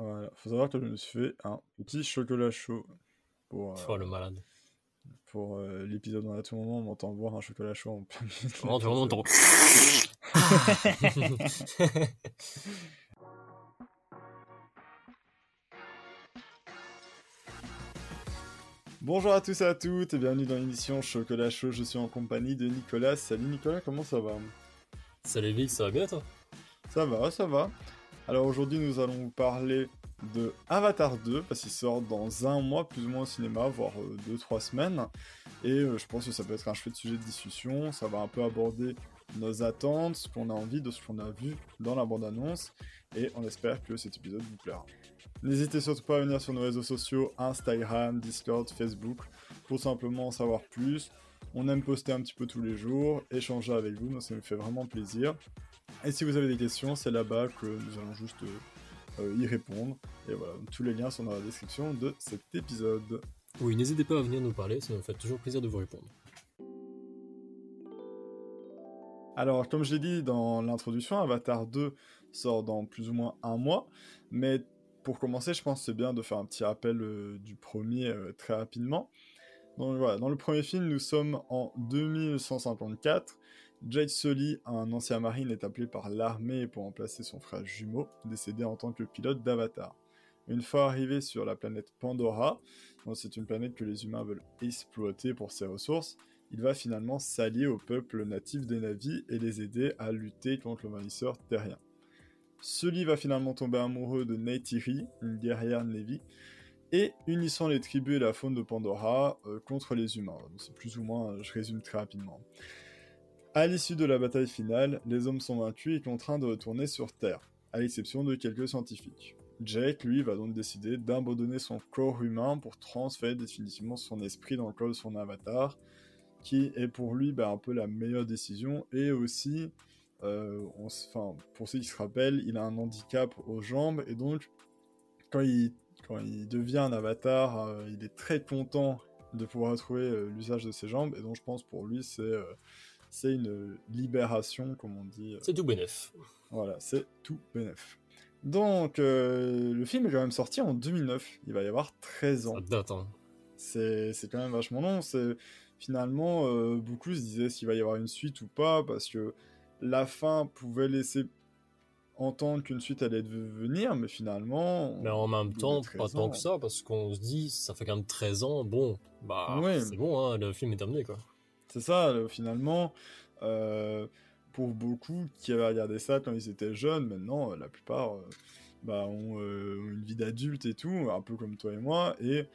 Voilà, faut savoir que je me suis fait un petit chocolat chaud pour, Oh, le malade. pour euh, l'épisode où à tout moment on m'entend boire un chocolat chaud en plein milieu ton... Bonjour à tous et à toutes et bienvenue dans l'émission Chocolat Chaud. Je suis en compagnie de Nicolas. Salut Nicolas, comment ça va? Salut Vic, ça va bien toi? Ça va, ça va. Alors aujourd'hui nous allons vous parler de Avatar 2 parce qu'il sort dans un mois plus ou moins au cinéma, voire 2-3 semaines. Et euh, je pense que ça peut être un chouette sujet de discussion. Ça va un peu aborder nos attentes, ce qu'on a envie de ce qu'on a vu dans la bande-annonce. Et on espère que cet épisode vous plaira. N'hésitez surtout pas à venir sur nos réseaux sociaux, Instagram, Discord, Facebook, pour simplement en savoir plus. On aime poster un petit peu tous les jours, échanger avec vous, ça nous fait vraiment plaisir. Et si vous avez des questions, c'est là-bas que nous allons juste euh, y répondre. Et voilà, tous les liens sont dans la description de cet épisode. Oui, n'hésitez pas à venir nous parler, ça nous fait toujours plaisir de vous répondre. Alors, comme je l'ai dit dans l'introduction, Avatar 2 sort dans plus ou moins un mois, mais pour commencer, je pense que c'est bien de faire un petit rappel euh, du premier euh, très rapidement. Donc voilà, dans le premier film, nous sommes en 2154. Jade Sully, un ancien marine, est appelé par l'armée pour remplacer son frère jumeau, décédé en tant que pilote d'Avatar. Une fois arrivé sur la planète Pandora, c'est une planète que les humains veulent exploiter pour ses ressources, il va finalement s'allier au peuple natif des Navis et les aider à lutter contre le l'envahisseur terrien. Sully va finalement tomber amoureux de Neytiri, une guerrière Navy, et unissant les tribus et la faune de Pandora euh, contre les humains. C'est plus ou moins, je résume très rapidement. À l'issue de la bataille finale, les hommes sont vaincus et contraints de retourner sur Terre, à l'exception de quelques scientifiques. Jake, lui, va donc décider d'abandonner son corps humain pour transférer définitivement son esprit dans le corps de son avatar, qui est pour lui bah, un peu la meilleure décision, et aussi, euh, pour ceux qui se rappellent, il a un handicap aux jambes, et donc, quand il, devient un avatar, euh, il est très content de pouvoir retrouver euh, l'usage de ses jambes, et donc je pense pour lui, c'est c'est une libération, comme on dit. C'est tout bénef. Voilà, c'est tout bénef. Donc, euh, le film est quand même sorti en 2009. Il va y avoir 13 ans. Ça date, hein. C'est c'est quand même vachement long. C'est finalement euh, beaucoup se disaient s'il va y avoir une suite ou pas parce que la fin pouvait laisser entendre qu'une suite allait venir, mais finalement. Mais en même temps, 13 pas tant que ça, parce qu'on se dit, ça fait quand même 13 ans, bon, bah, Ouais. c'est bon, hein, le film est terminé, quoi. C'est ça, euh, finalement. euh, pour beaucoup qui avaient regardé ça quand ils étaient jeunes, maintenant, euh, la plupart euh, bah, ont, euh, ont une vie d'adulte et tout, un peu comme toi et moi, et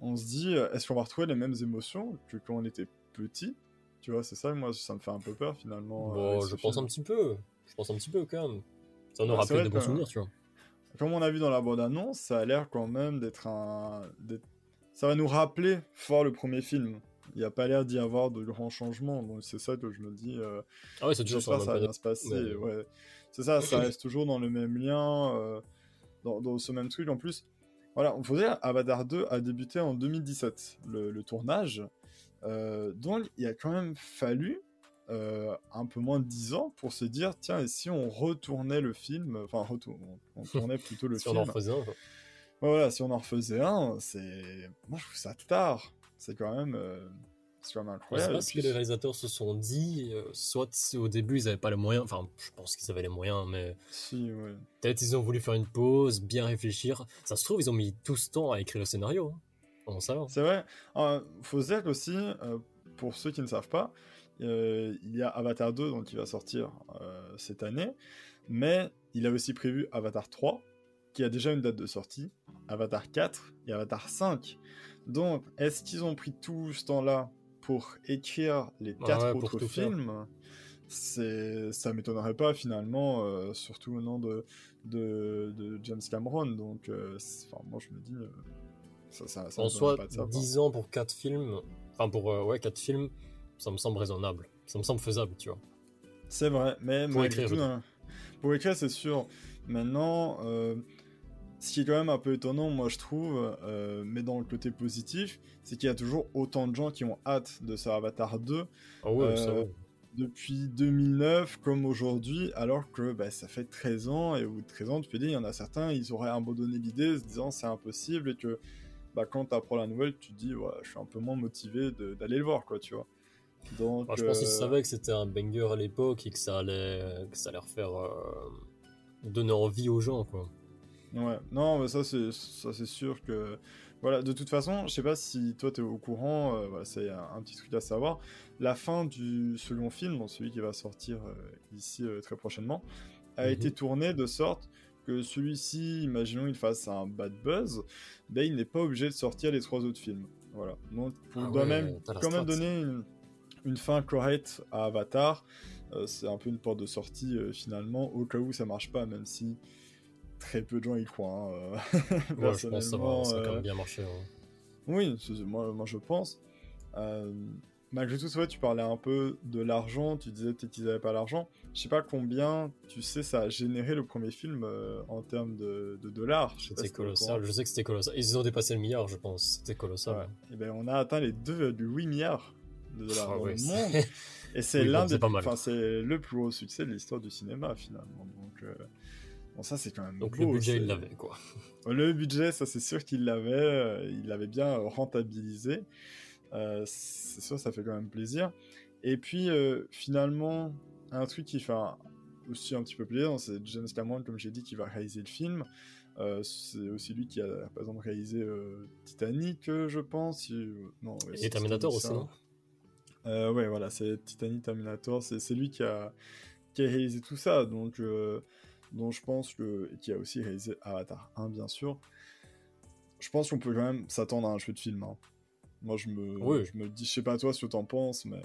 on se dit, est-ce qu'on va retrouver les mêmes émotions que quand on était petit? Tu vois, c'est ça, moi, ça me fait un peu peur, finalement. Bon, je pense film. un petit peu. Je pense un petit peu, quand même. Ça nous rappelle de bons souvenirs, tu vois. Comme on a vu dans la bande-annonce, ça a l'air quand même d'être un... Ça va nous rappeler fort le premier film. Il n'y a pas l'air d'y avoir de grands changements, donc c'est ça que je me dis... euh, Ah ouais, c'est toujours même ça va bien se passer. Ouais. C'est ça, ça reste toujours dans le même lien, euh, dans, dans ce même truc. En plus, voilà, on faut dire, Avatar 2 a débuté en 2017, le, le tournage. Euh, donc, il a quand même fallu euh, un peu moins de 10 ans pour se dire, tiens, et si on retournait le film, enfin, retour, on, on tournait plutôt le Si on film. en refaisait un, voilà, si on en refaisait un, c'est. Moi, je trouve ça tard. C'est quand même. euh, C'est quand même Je sais incroyable. pas ce que les réalisateurs se sont dit, euh, soit au début ils avaient pas les moyens, enfin je pense qu'ils avaient les moyens, mais Si, ouais. peut-être ils ont voulu faire une pause, bien réfléchir. Ça se trouve, ils ont mis tout ce temps à écrire le scénario. Hein. On sait. C'est vrai. Euh, faut se dire qu'aussi, euh, pour ceux qui ne savent pas, euh, il y a Avatar 2 donc, qui va sortir euh, cette année, mais il a aussi prévu Avatar 3, qui a déjà une date de sortie, Avatar 4 et Avatar 5. Donc, est-ce qu'ils ont pris tout ce temps-là pour écrire les quatre ouais, pour autres films? C'est ça m'étonnerait pas finalement euh, surtout au nom de, de, de James Cameron donc euh, enfin moi je me dis euh, ça, ça, ça En soi, pas de sa part. 10 ans pour 4 films, enfin pour ouais, 4 films, ça me semble raisonnable. Ça me semble faisable, tu vois. C'est vrai, mais Pour écrire, tout, hein, pour écrire, c'est sûr. Maintenant, ce qui est quand même un peu étonnant, moi je trouve, euh, mais dans le côté positif, c'est qu'il y a toujours autant de gens qui ont hâte de Avatar 2. Ah ouais, Euh, ça va. depuis 2009 comme aujourd'hui, alors que bah, ça fait 13 ans, et au bout de 13 ans, tu peux dire, il y en a certains, ils auraient abandonné l'idée, se disant c'est impossible, et que bah, quand tu apprends la nouvelle, tu te dis, ouais, je suis un peu moins motivé d'aller le voir, quoi, tu vois. Donc, je pense qu'ils euh, savaient que c'était un banger à l'époque et que ça allait, que ça allait refaire euh, donner envie aux gens, quoi. Ouais, non, mais ça c'est ça c'est sûr que voilà, de toute façon, je sais pas si toi tu es au courant, euh, voilà, c'est un, petit truc à savoir. La fin du second film, celui qui va sortir ici très prochainement, a mhm. été tournée de sorte que celui-ci, imaginons il fasse un bad buzz, ben il n'est pas obligé de sortir les trois autres films. Voilà. Donc, on ah doit même quand même donner une, une fin correcte à Avatar. Euh, c'est un peu une porte de sortie euh, finalement, au cas où ça marche pas, même si très peu de gens y croient. Hein, euh. ouais, je pense que ça va, quand même bien marcher. Hein. Oui, moi, moi je pense. malgré tout, tu parlais un peu de l'argent, tu disais peut-être qu'ils n'avaient pas l'argent. Je sais pas combien, tu sais, ça a généré le premier film en termes de, dollars. C'était colossal, je sais que c'était colossal. Ils ont dépassé le milliard, je pense. C'était colossal. Et eh ben, on a atteint les 2,8 milliards de dollars ah dans le monde. Et c'est l'un des, enfin c'est le plus gros succès de l'histoire du cinéma finalement. Donc euh, bon ça c'est quand même. Donc le budget il l'avait quoi. Le budget ça c'est sûr qu'il l'avait, euh, il l'avait bien rentabilisé. Euh, c'est sûr ça fait quand même plaisir. Et puis finalement un truc qui fait aussi un petit peu plaisir, c'est James Cameron comme j'ai dit qui va réaliser le film. c'est aussi lui qui a par exemple réalisé Titanic, je pense. non, et Terminator aussi, non? Euh, ouais, voilà, c'est Titanic Terminator, c'est lui qui a, qui a réalisé tout ça, donc, euh, donc je pense que. Qui a aussi réalisé Avatar 1, bien sûr. Je pense qu'on peut quand même s'attendre à un jeu de film. Hein. Moi, je me, je me dis, je sais pas toi ce que t'en penses, mais.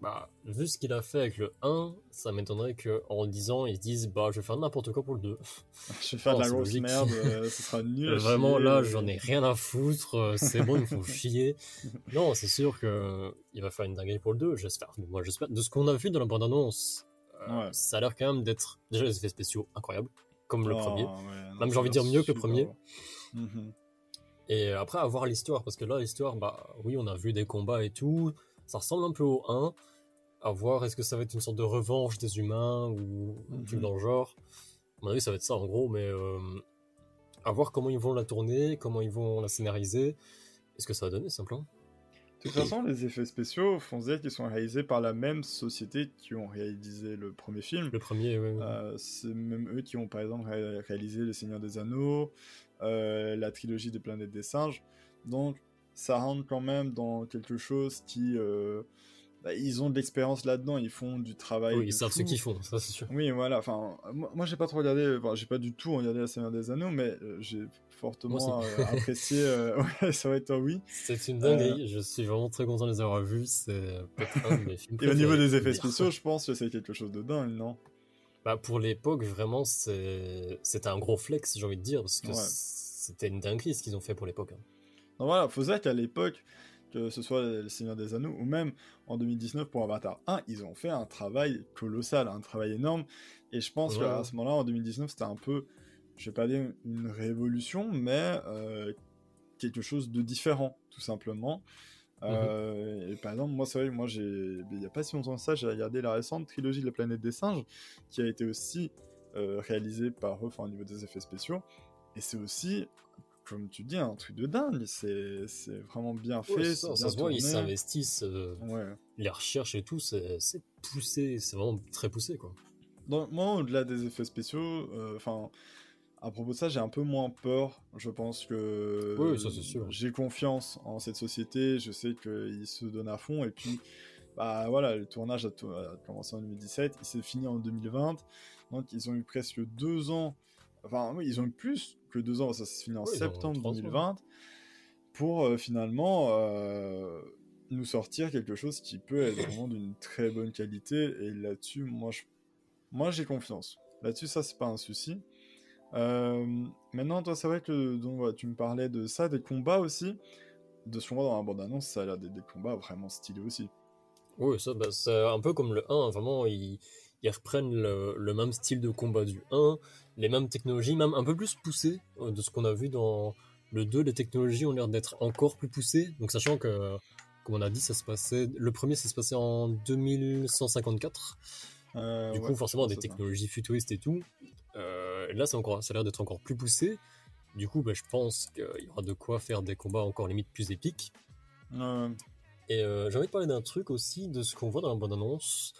Bah, vu ce qu'il a fait avec le 1, ça m'étonnerait qu'en le disant, ils se disent Bah, je vais faire n'importe quoi pour le 2. je vais faire de la grosse merde, euh, ce sera nul. Vraiment, là, j'en ai rien à foutre, euh, c'est bon, il faut chier. Non, c'est sûr qu'il va faire une dinguerie pour le 2, j'espère. Moi, j'espère. De ce qu'on a vu dans la bande-annonce, euh, ça a l'air quand même d'être déjà les effets spéciaux incroyables, comme le oh, premier. même j'ai envie de dire mieux que le premier. Mhm. Et après, avoir l'histoire, parce que là, l'histoire, bah oui, on a vu des combats et tout ça ressemble un peu au 1. À voir, est-ce que ça va être une sorte de revanche des humains ou truc mhm. dans le genre. À mon avis, ça va être ça en gros, mais euh, à voir comment ils vont la tourner, comment ils vont la scénariser. Est-ce que ça va donner simplement? De toute façon, les effets spéciaux, font dire qu'ils sont réalisés par la même société qui ont réalisé le premier film. Le premier, oui. Euh, c'est même eux qui ont, par exemple, réalisé Les Seigneurs des Anneaux, euh, la trilogie des planètes des singes. Donc, ça rentre quand même dans quelque chose qui. Euh, bah, ils ont de l'expérience là-dedans, ils font du travail. Oui, ils savent ce qu'ils font, ça c'est sûr. Oui, voilà. Enfin, moi, j'ai pas trop regardé, enfin, j'ai pas du tout regardé La Seigneur des Anneaux, mais euh, j'ai fortement euh, apprécié. ouais, ça va être un oui. C'est une dinguerie, je suis vraiment très content de les avoir vus. C'est peut-être un de mes films. Et au niveau des effets spéciaux, je pense que c'est quelque chose de dingue, non? Bah, Pour l'époque, vraiment, c'était un gros flex, j'ai envie de dire, parce que c'était une dinguerie ce qu'ils ont fait pour l'époque. Hein. Donc voilà, faut dire qu'à l'époque, que ce soit Le Seigneur des Anneaux ou même en 2019 pour Avatar 1, ils ont fait un travail colossal, un travail énorme. Et je pense qu'à ce moment-là, en 2019, c'était un peu, je vais pas dire une révolution, mais euh, quelque chose de différent, tout simplement. Euh, mhm. et par exemple, moi, c'est vrai, moi, j'ai, il n'y a pas si longtemps que ça, j'ai regardé la récente trilogie de la planète des singes, qui a été aussi euh, réalisée par eux, enfin, au niveau des effets spéciaux. Et c'est aussi comme tu dis, un truc de dingue. C'est vraiment bien fait. ça, se voit, ils s'investissent. Euh, les recherches et tout, c'est poussé. C'est vraiment très poussé, quoi. Donc, moi, au-delà des effets spéciaux, euh, enfin. à propos de ça, j'ai un peu moins peur. Je pense que oui, ça c'est sûr. J'ai confiance en cette société. Je sais qu'ils se donnent à fond. Et puis, bah voilà, le tournage a, a commencé en 2017. Il s'est fini en 2020. Donc, ils ont eu presque deux ans. Enfin, oui, ils ont eu plus deux ans, ça se finit en septembre 2020, pour euh, finalement euh, nous sortir quelque chose qui peut être vraiment d'une très bonne qualité. Et là-dessus, moi, je... moi, j'ai confiance. Là-dessus, ça, c'est pas un souci. Euh, maintenant, toi, c'est vrai que donc, tu me parlais de ça, des combats aussi. De ce qu'on voit dans la bande-annonce, ça a l'air des, des combats vraiment stylés aussi. Oui, ça, bah, c'est un peu comme le 1, vraiment, ils reprennent le, le, même style de combat du 1, les mêmes technologies, même un peu plus poussées euh, de ce qu'on a vu dans le 2. Les technologies ont l'air d'être encore plus poussées. Donc, sachant que comme on a dit, ça se passait. Le premier, ça se passait en 2154. Euh, du coup, forcément, des technologies futuristes et tout. Euh, là, encore, ça a l'air d'être encore plus poussé. Du coup, bah, je pense qu'il y aura de quoi faire des combats encore limite plus épiques. Et euh, j'ai envie de parler d'un truc aussi, de ce qu'on voit dans la bande-annonce.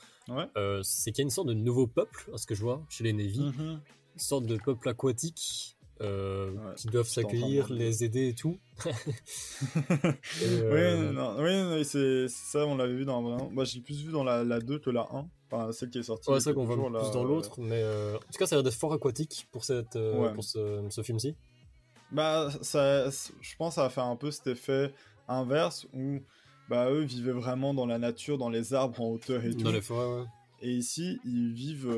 C'est qu'il y a une sorte de nouveau peuple, à ce que je vois, chez les Navy. Mm-hmm. Une sorte de peuple aquatique euh, qui doivent s'accueillir, les aider et tout. Euh, oui, c'est ça, on l'avait vu dans. Moi, j'ai plus vu dans la, la 2 que la 1. Enfin, celle qui est sortie. Ouais, c'est qu'on voit plus dans l'autre. Mais euh, en tout cas, ça a l'air d'être fort aquatique pour, cette, pour ce, ce film-ci. Bah, ça, je pense que ça va faire un peu cet effet inverse où bah, eux vivaient vraiment dans la nature, dans les arbres en hauteur et tout. Dans les forêts, ouais. Et ici, ils vivent,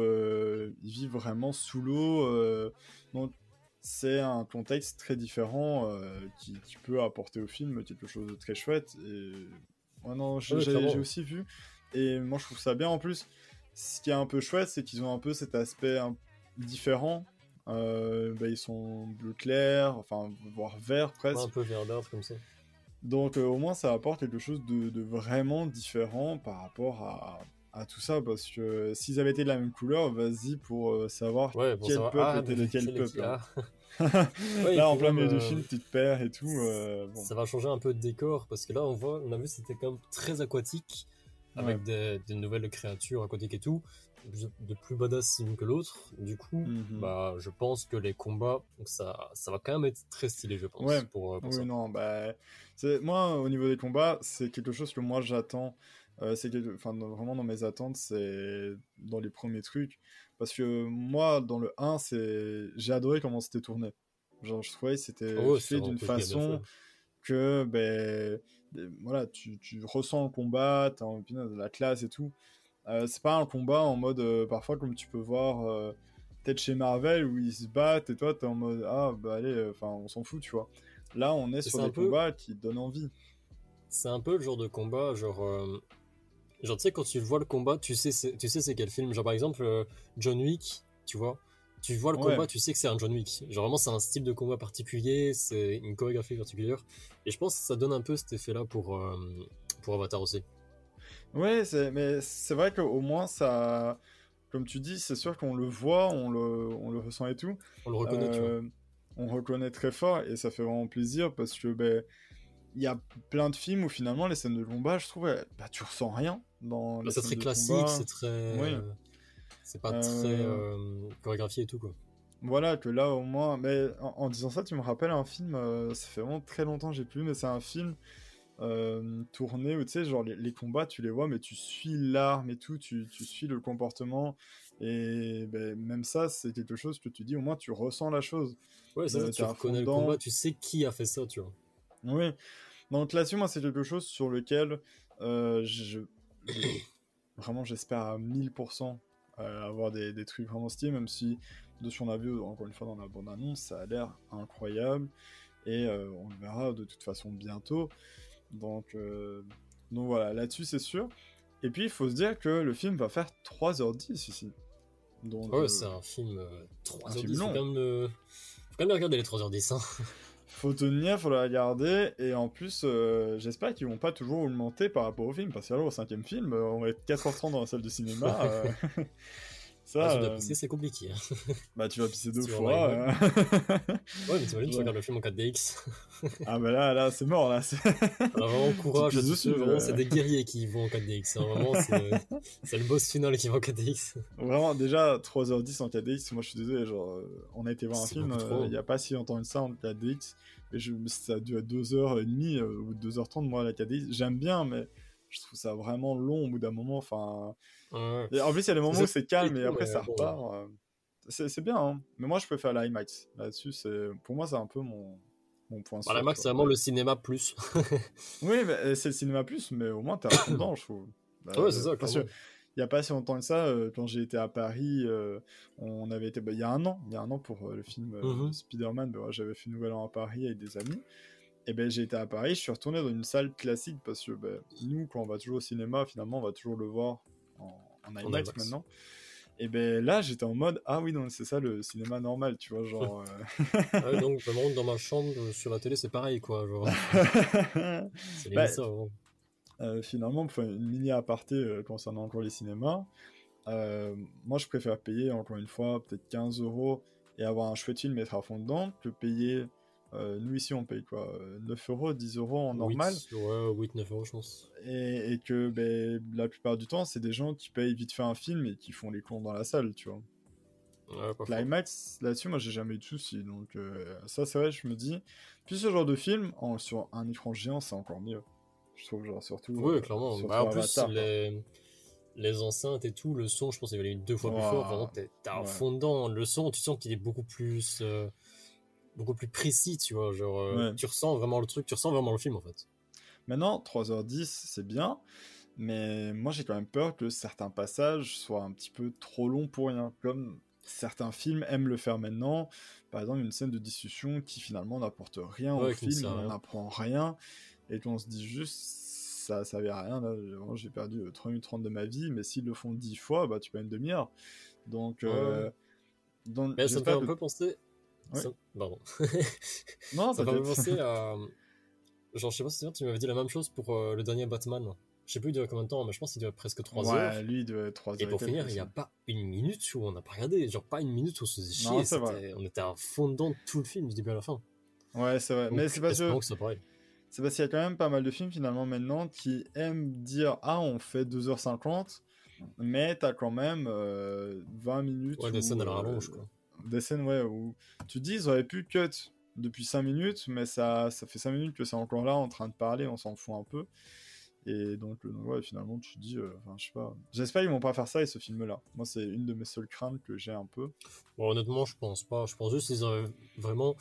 ils vivent vraiment sous l'eau. donc, c'est un contexte très différent euh, qui, peut apporter au film quelque chose de très chouette. Et non, j'ai aussi vu. Et moi, je trouve ça bien en plus. Ce qui est un peu chouette, c'est qu'ils ont un peu cet aspect différent. Euh, bah, ils sont bleu clair, enfin, voire vert presque. Un peu verdâtre comme ça. Donc, euh, au moins, ça apporte quelque chose de, vraiment différent par rapport à, à tout ça parce que s'ils avaient été de la même couleur, vas-y pour savoir quel peuple ah, était de quel peuple. Hein. là, en plein milieu du euh, film, tu te perds et tout. Euh, ça va changer un peu de décor parce que là, on voit, on a vu, c'était quand même très aquatique avec des, nouvelles créatures aquatiques et tout, de plus badass l'une que l'autre. Du coup, mhm. bah, je pense que les combats, ça, ça va quand même être très stylé, je pense. Ouais. Pour, euh, oui, non, bah, moi, au niveau des combats, c'est quelque chose que moi j'attends. c'est enfin, vraiment dans mes attentes, c'est dans les premiers trucs. Parce que moi, dans le 1, c'est... j'ai adoré comment c'était tourné. Genre, je trouvais que c'était oh, fait d'une façon que, ben, voilà, tu, tu, ressens le combat, t'as de la classe et tout. Euh, c'est pas un combat en mode, euh, parfois, comme tu peux voir, euh, peut-être chez Marvel, où ils se battent et toi, t'es en mode, ah, bah allez, enfin, on s'en fout, tu vois. Là, on est sur des combats qui donnent envie. C'est un peu le genre de combat, genre Genre, tu sais, quand tu vois le combat, tu sais, tu sais c'est quel film. Genre, par exemple, John Wick, tu vois. Tu vois le combat, tu sais que c'est un John Wick. Genre, vraiment, c'est un style de combat particulier, c'est une chorégraphie particulière. Et je pense que ça donne un peu cet effet-là pour, euh, pour Avatar aussi. Ouais, mais c'est vrai qu'au moins, ça. Comme tu dis, c'est sûr qu'on le voit, on le, on le ressent et tout. On le reconnaît, tu vois. Euh, on reconnaît très fort et ça fait vraiment plaisir parce que ben, il y a plein de films où finalement les scènes de combat, je trouve, bah, tu ressens rien dans bah, C'est très classique, c'est très. C'est pas très euh, euh, chorégraphié et tout, quoi. Voilà, que là au moins. Mais en, disant ça, tu me rappelles un film, ça fait vraiment très longtemps que j'ai plus, mais c'est un film tourné où tu sais, genre les, combats, tu les vois, mais tu suis l'arme et tout, tu, tu, suis le comportement. Et ben, même ça, c'est quelque chose que tu dis, au moins tu ressens la chose. Ouais, ça, tu reconnais le combat, tu sais qui a fait ça, tu vois. Oui. Donc là-dessus, moi, c'est quelque chose sur lequel je, vraiment, j'espère à 1000% euh, avoir des, des, trucs vraiment stylés, même si de ce qu'on a vu encore une fois dans la bande-annonce, ça a l'air incroyable et euh, on le verra de toute façon bientôt. Donc, euh, donc voilà, là-dessus c'est sûr. Et puis il faut se dire que le film va faire 3h10 ici. Donc, ouais, c'est un film 3h10. Faut, quand même, faut quand même regarder les 3h10. Hein. faut tenir, faut la regarder, et en plus, euh, j'espère qu'ils vont pas toujours augmenter par rapport au film, parce que là, au cinquième film, euh, on va être 4h30 dans la salle de cinéma. Euh. Ça, ah, pisser, c'est compliqué. Hein. Bah, tu vas pisser deux fois. ouais, mais t'imagines, tu regardes le film en 4DX. ah, bah là, là, c'est mort, là. Alors, vraiment, courage à tous Vraiment, c'est des guerriers qui vont en 4DX. Hein. Vraiment, c'est le boss final qui va en 4DX. Vraiment, déjà, 3h10 en 4DX, moi, je suis désolé. Genre, on a été voir un film il n'y a pas si longtemps que ça en 4DX. Et je, ça a dû être 2h30 ou 2h30, moi, la 4DX. J'aime bien, mais je trouve ça vraiment long au bout d'un moment. Enfin, en plus, il y a des moments où c'est calme et après ça repart. Euh, c'est bien, hein. mais moi je préfère l'IMAX. Là-dessus, pour moi, c'est un peu mon, mon point bah, L'IMAX, c'est vraiment le cinéma plus. oui, euh, c'est le cinéma plus, mais au moins, t'es dedans, je trouve. Bah, ouais, c'est ça, parce que il n'y a pas si longtemps que ça, euh, quand j'ai été à Paris, on avait été, bah, il y a un an, il y a un an pour le film mm-hmm. Spider-Man, j'avais fait Nouvel An à Paris avec des amis. Et ben j'ai été à Paris, je suis retourné dans une salle classique parce que ben, nous, quand on va toujours au cinéma, finalement, on va toujours le voir en, IMAX, maintenant. Et ben là, j'étais en mode ah oui, non, c'est ça le cinéma normal, tu vois, genre. Euh. donc vraiment dans ma chambre sur la télé, c'est pareil, quoi, genre. c'est bah, ça. finalement, pour faire une mini aparté concernant encore les cinémas, moi je préfère payer encore une fois peut-être 15 euros et avoir un chouette film mettre à fond dedans que payer euh, nous ici on paye quoi 9 euros, 10 euros en normal. 8, ouais, 8, 9 euros je pense. Et, et que ben, la plupart du temps c'est des gens qui payent vite fait un film et qui font les cons dans la salle, tu vois. Ouais, Climax, là-dessus moi j'ai jamais eu de soucis, donc euh, ça c'est vrai, je me dis. Puis ce genre de film, en, sur un écran géant c'est encore mieux. Je trouve genre surtout. Oui, euh, clairement. Bah, en plus, les... les... enceintes et tout, le son, je pense qu'il va aller deux fois plus fort. Vraiment, t'es à fond dedans. Le son, tu sens qu'il est beaucoup plus beaucoup plus précis, tu vois. Genre, euh, tu ressens vraiment le truc, tu ressens vraiment le film en fait. Maintenant, 3h10, c'est bien, mais moi j'ai quand même peur que certains passages soient un petit peu trop longs pour rien, comme certains films aiment le faire maintenant. Par exemple, une scène de discussion qui finalement n'apporte rien au film, on n'apprend rien, et qu'on se dit juste ça ça à rien. Là, j'ai perdu 3 minutes 30 de ma vie, mais s'ils le font 10 fois, bah tu peux une demi-heure. Donc, euh, donc ça me fait un peu penser ça... Pardon. non, ça m'a penser à. Genre, je sais pas si tu m'avais dit la même chose pour euh, le dernier Batman. Je sais plus il durait combien de temps, mais je pense qu'il durait presque 3 ouais, heures. lui, il durait 3 heures. Et pour finir, il n'y a pas une minute où on n'a pas regardé. Genre, pas une minute où on se faisait chier. on était à fond dedans de tout le film, du début à la fin. Ouais, c'est vrai. mais c'est parce que. C'est parce qu'il y a quand même pas mal de films finalement maintenant qui aiment dire Ah, on fait 2h50, mais t'as quand même 20 euh, minutes. Ouais, des scènes à la rallonge, quoi des scènes ouais, où tu dis ils auraient pu cut depuis 5 minutes, mais ça, ça fait 5 minutes que c'est encore là en train de parler, on s'en fout un peu. Et donc, euh, ouais, finalement, tu dis, euh, je sais pas. J'espère qu'ils vont pas faire ça et ce film-là. Moi, c'est une de mes seules craintes que j'ai un peu. Bon, honnêtement, je pense pas. Je pense juste qu'ils auraient vraiment,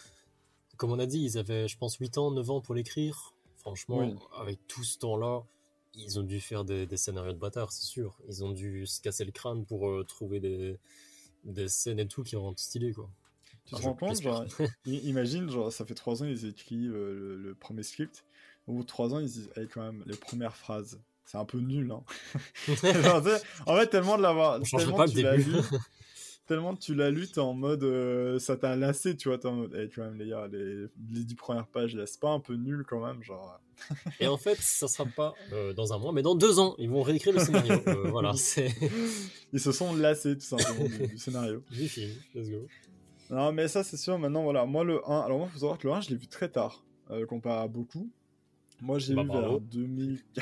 comme on a dit, ils avaient, je pense, 8 ans, 9 ans pour l'écrire. Franchement, avec tout ce temps-là, ils ont dû faire des, scénarios de bâtard, c'est sûr. Ils ont dû se casser le crâne pour euh, trouver des, des scènes et tout qui rendent stylé quoi. Tu te rends compte, genre, imagine, genre, ça fait trois ans ils écrivent euh, le, premier script, au bout de trois ans ils disent, quand même, les premières phrases, c'est un peu nul, hein. en fait, tellement de l'avoir, tellement tu l'as lu, tellement tu l'as lu, t'es en mode, euh, ça t'a lassé, tu vois, t'es en mode, hey, quand même, les gars, les, les dix premières pages, là, c'est pas un peu nul quand même, genre. Et en fait, ça sera pas euh, dans un mois, mais dans deux ans, ils vont réécrire le scénario. Euh, voilà, c'est. Ils se sont lassés tout simplement du, scénario. Du film, let's go. Non, mais ça, c'est sûr. Maintenant, voilà, moi, le 1, alors moi, il faut savoir que le 1, je l'ai vu très tard, euh, comparé à beaucoup. Moi, j'ai bah, vu vers 2000.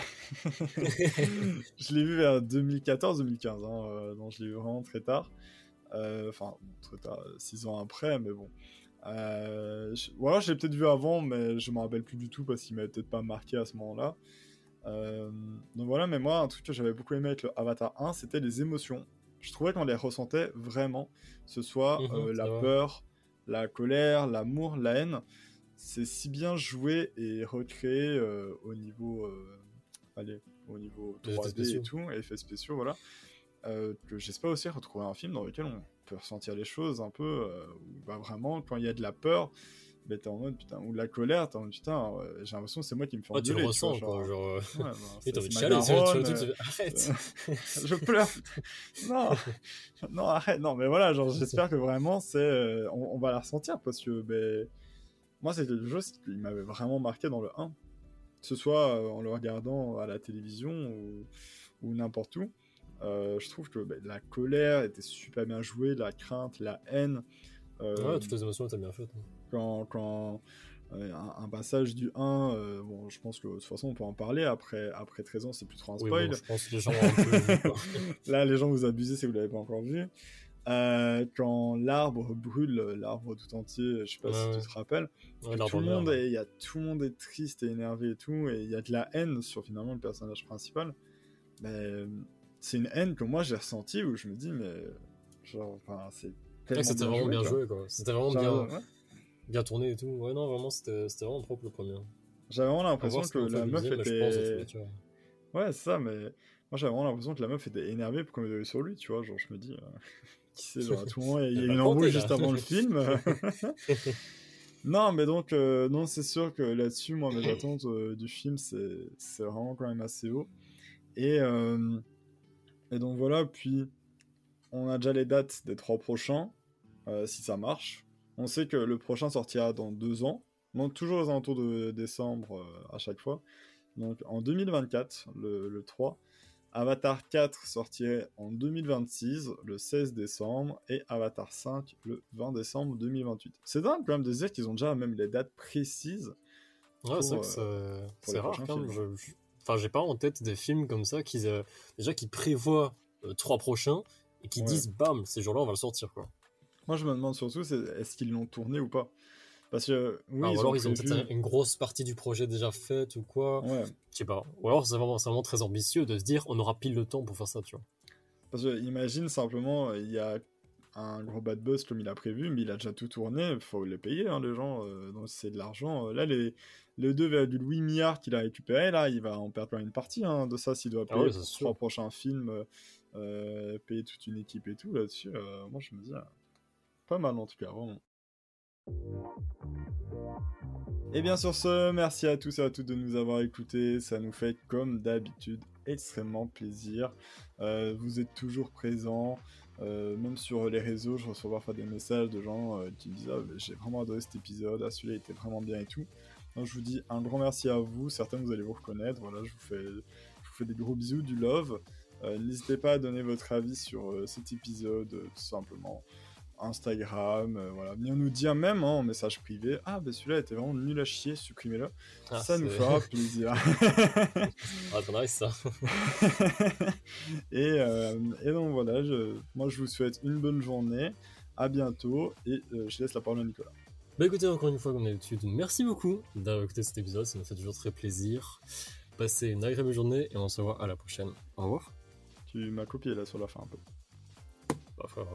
je l'ai vu vers 2014-2015, hein, donc je l'ai vu vraiment très tard. Enfin, très tard, 6 ans après, mais bon. Euh, je... Voilà, je l'ai peut-être vu avant, mais je me rappelle plus du tout parce qu'il m'avait peut-être pas marqué à ce moment-là. Euh, donc voilà, mais moi, un truc que j'avais beaucoup aimé avec le Avatar 1, c'était les émotions. Je trouvais qu'on les ressentait vraiment, ce soit mhm, euh, la peur, la colère, l'amour, la haine. C'est si bien joué et recréé au niveau, allez, au niveau 3D et tout, effets spéciaux, voilà, que j'espère aussi retrouver un film dans lequel on peut ressentir les choses un peu, euh, bah, vraiment, quand il y a de la peur, bah, t'es en mode putain, ou de la colère, t'es en mode putain, j'ai l'impression que c'est moi qui me fais engueuler. tu le ressens, quoi, genre. Euh, ouais, bah, de arrête Je pleure Non Non, arrête Non, mais voilà, genre, j'espère que vraiment, c'est. Euh, on, va la ressentir parce que, ben. Moi, c'est quelque chose qui m'avait vraiment marqué dans le 1. Que ce soit en le regardant à la télévision ou, ou n'importe où. Euh, je trouve que bah, la colère était super bien jouée, la crainte, la haine. Euh, ouais, toutes les émotions étaient bien faites. Hein. Quand, quand euh, un, passage du 1, bon, je pense que de toute façon on peut en parler. Après, après 13 ans, c'est plus trop un spoil. je pense que les gens ont Là, les gens vous abusez si vous l'avez pas encore vu. quand l'arbre brûle, l'arbre tout entier, je sais pas si tu te rappelles, tout le monde, il y a tout le monde est triste et énervé et tout, et il y a de la haine sur finalement le personnage principal. Mais c'est une haine que moi j'ai ressentie où je me dis, mais genre, enfin, c'est C'était vraiment bien joué, quoi. C'était vraiment bien, bien tourné et tout. Ouais, non, vraiment, c'était vraiment propre le premier. J'avais vraiment l'impression que la meuf était. Ouais, c'est ça, mais moi j'avais vraiment l'impression que la meuf était énervée pour qu'on me sur lui, tu vois. Genre, je me dis, euh, qui sait, genre, à tout moment, il y a, une embrouille juste avant le film. non, mais donc, euh, non, c'est sûr que là-dessus, moi, mes attentes euh, du film, c'est vraiment quand même assez haut. Et. Et donc voilà, puis on a déjà les dates des trois prochains, euh, si ça marche. On sait que le prochain sortira dans deux ans, donc toujours aux alentours de décembre euh, à chaque fois. donc en 2024, le, le 3. Avatar 4 sortirait en 2026, le 16 décembre, et Avatar 5 le 20 décembre 2028. C'est dingue quand même de dire qu'ils ont déjà même les dates précises. Ouais, c'est c'est rare quand même. Enfin, j'ai pas en tête des films comme ça qui, déjà qui prévoient trois prochains et qui disent bam, ces jours-là on va le sortir quoi. Moi je me demande surtout est-ce qu'ils l'ont tourné ou pas? Parce que oui, ah, ils ou alors ont ils ont peut-être une grosse partie du projet déjà faite ou quoi. Ouais. Je sais pas. Ou alors c'est vraiment, vraiment, très ambitieux de se dire on aura pile le temps pour faire ça, tu vois. Parce que imagine simplement, il y a un gros bad buzz comme il a prévu, mais il a déjà tout tourné, il faut les payer, hein, les gens, euh, donc c'est de l'argent. Là, les, les 2,8 milliards qu'il a récupéré, là, il va en perdre une partie hein, de ça s'il doit ah payer ah trois prochains films, euh, payer toute une équipe et tout là-dessus. Euh, moi, je me dis, pas mal en tout cas, vraiment. Et bien sur ce, merci à tous et à toutes de nous avoir écoutés. Ça nous fait comme d'habitude extrêmement plaisir. Euh, vous êtes toujours présents. Euh, même sur les réseaux, je reçois parfois des messages de gens euh, qui me disent ah, j'ai vraiment adoré cet épisode, ah, celui-là était vraiment bien et tout. Donc je vous dis un grand merci à vous. Certains vous allez vous reconnaître. Voilà, je vous fais, je vous fais des gros bisous, du love. N'hésitez pas à donner votre avis sur cet épisode, tout simplement. Instagram, euh, voilà. Venir nous dire même hein, en message privé Ah, ben celui-là était vraiment nul à chier, supprimez-le. Ah, ça nous fera plaisir. ah, t'en ça. et, euh, et, donc voilà, je, moi je vous souhaite une bonne journée, à bientôt, et euh, je laisse la parole à Nicolas. Bah écoutez, encore une fois, comme d'habitude, merci beaucoup d'avoir écouté cet épisode, ça nous fait toujours très plaisir. Passez une agréable journée et on se voit à la prochaine. Au revoir. Tu m'as copié là sur la fin un peu. Bah, frère.